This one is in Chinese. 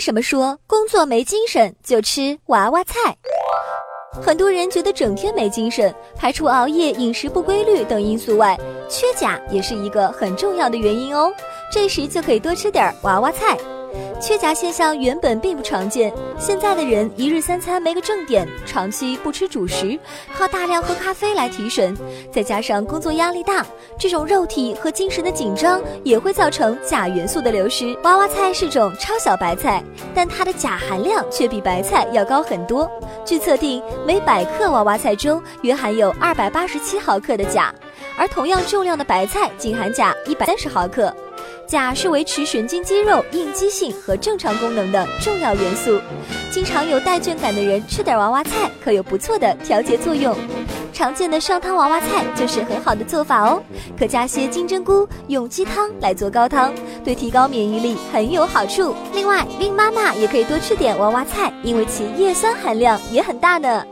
什么说工作没精神就吃娃娃菜？很多人觉得整天没精神，排除熬夜、饮食不规律等因素外，缺钾也是一个很重要的原因哦。这时就可以多吃点娃娃菜。缺钾现象原本并不常见，现在的人一日三餐没个正点，长期不吃主食，靠大量喝咖啡来提神，再加上工作压力大，这种肉体和精神的紧张也会造成钾元素的流失。娃娃菜是种超小白菜，但它的钾含量却比白菜要高很多。据测定，每百克娃娃菜中约含有二百八十七毫克的钾，而同样重量的白菜仅含钾一百三十毫克。钾是维持神经肌肉应激性和正常功能的重要元素，经常有带倦感的人吃点娃娃菜可有不错的调节作用。常见的上汤娃娃菜就是很好的做法哦，可加些金针菇，用鸡汤来做高汤，对提高免疫力很有好处。另外，孕妈妈也可以多吃点娃娃菜，因为其叶酸含量也很大呢。